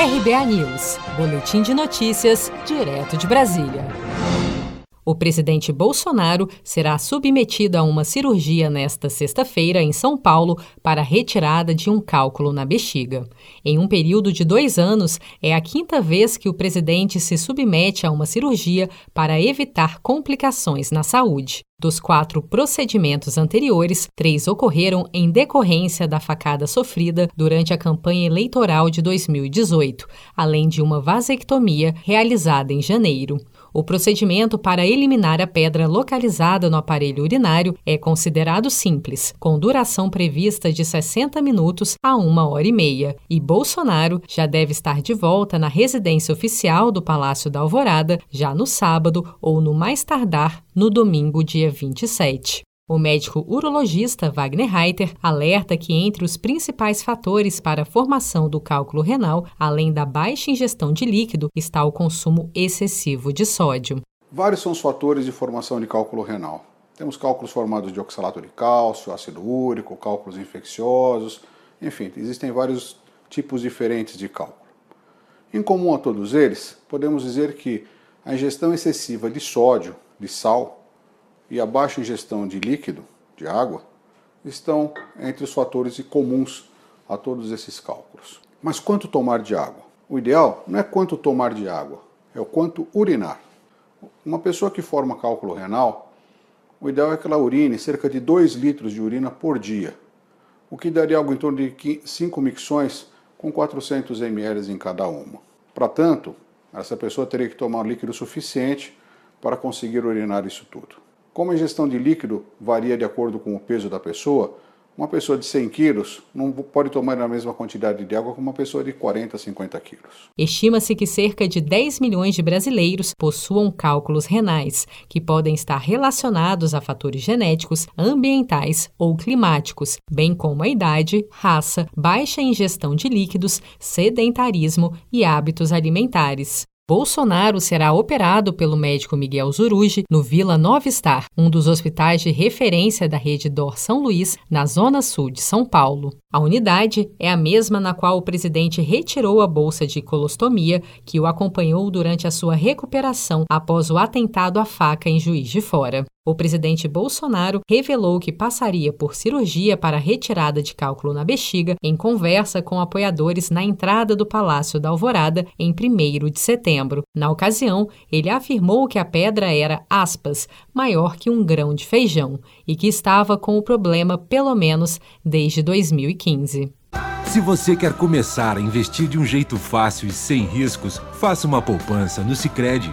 RBA News, Boletim de Notícias, direto de Brasília. O presidente Bolsonaro será submetido a uma cirurgia nesta sexta-feira em São Paulo para retirada de um cálculo na bexiga. Em um período de dois anos, é a quinta vez que o presidente se submete a uma cirurgia para evitar complicações na saúde. Dos quatro procedimentos anteriores, três ocorreram em decorrência da facada sofrida durante a campanha eleitoral de 2018, além de uma vasectomia realizada em janeiro. O procedimento para eliminar a pedra localizada no aparelho urinário é considerado simples, com duração prevista de 60 minutos a uma hora e meia, e Bolsonaro já deve estar de volta na residência oficial do Palácio da Alvorada já no sábado ou no mais tardar no domingo, dia 27. O médico urologista Wagner Reiter alerta que entre os principais fatores para a formação do cálculo renal, além da baixa ingestão de líquido, está o consumo excessivo de sódio. Vários são os fatores de formação de cálculo renal. Temos cálculos formados de oxalato de cálcio, ácido úrico, cálculos infecciosos, enfim, existem vários tipos diferentes de cálculo. Em comum a todos eles, podemos dizer que a ingestão excessiva de sódio, de sal, e a baixa ingestão de líquido, de água, estão entre os fatores comuns a todos esses cálculos. Mas quanto tomar de água? O ideal não é quanto tomar de água, é o quanto urinar. Uma pessoa que forma cálculo renal, o ideal é que ela urine cerca de 2 litros de urina por dia, o que daria algo em torno de 5 micções com 400 ml em cada uma. Para tanto, essa pessoa teria que tomar líquido suficiente para conseguir urinar isso tudo. Como a ingestão de líquido varia de acordo com o peso da pessoa, uma pessoa de 100 quilos não pode tomar a mesma quantidade de água que uma pessoa de 40, 50 quilos. Estima-se que cerca de 10 milhões de brasileiros possuam cálculos renais, que podem estar relacionados a fatores genéticos, ambientais ou climáticos, bem como a idade, raça, baixa ingestão de líquidos, sedentarismo e hábitos alimentares. Bolsonaro será operado pelo médico Miguel Zurugi no Vila Nova Star, um dos hospitais de referência da rede Dor São Luís, na zona sul de São Paulo. A unidade é a mesma na qual o presidente retirou a bolsa de colostomia que o acompanhou durante a sua recuperação após o atentado à faca em Juiz de Fora. O presidente Bolsonaro revelou que passaria por cirurgia para retirada de cálculo na bexiga em conversa com apoiadores na entrada do Palácio da Alvorada em 1 de setembro. Na ocasião, ele afirmou que a pedra era, aspas, maior que um grão de feijão e que estava com o problema pelo menos desde 2015. Se você quer começar a investir de um jeito fácil e sem riscos, faça uma poupança no Sicredi.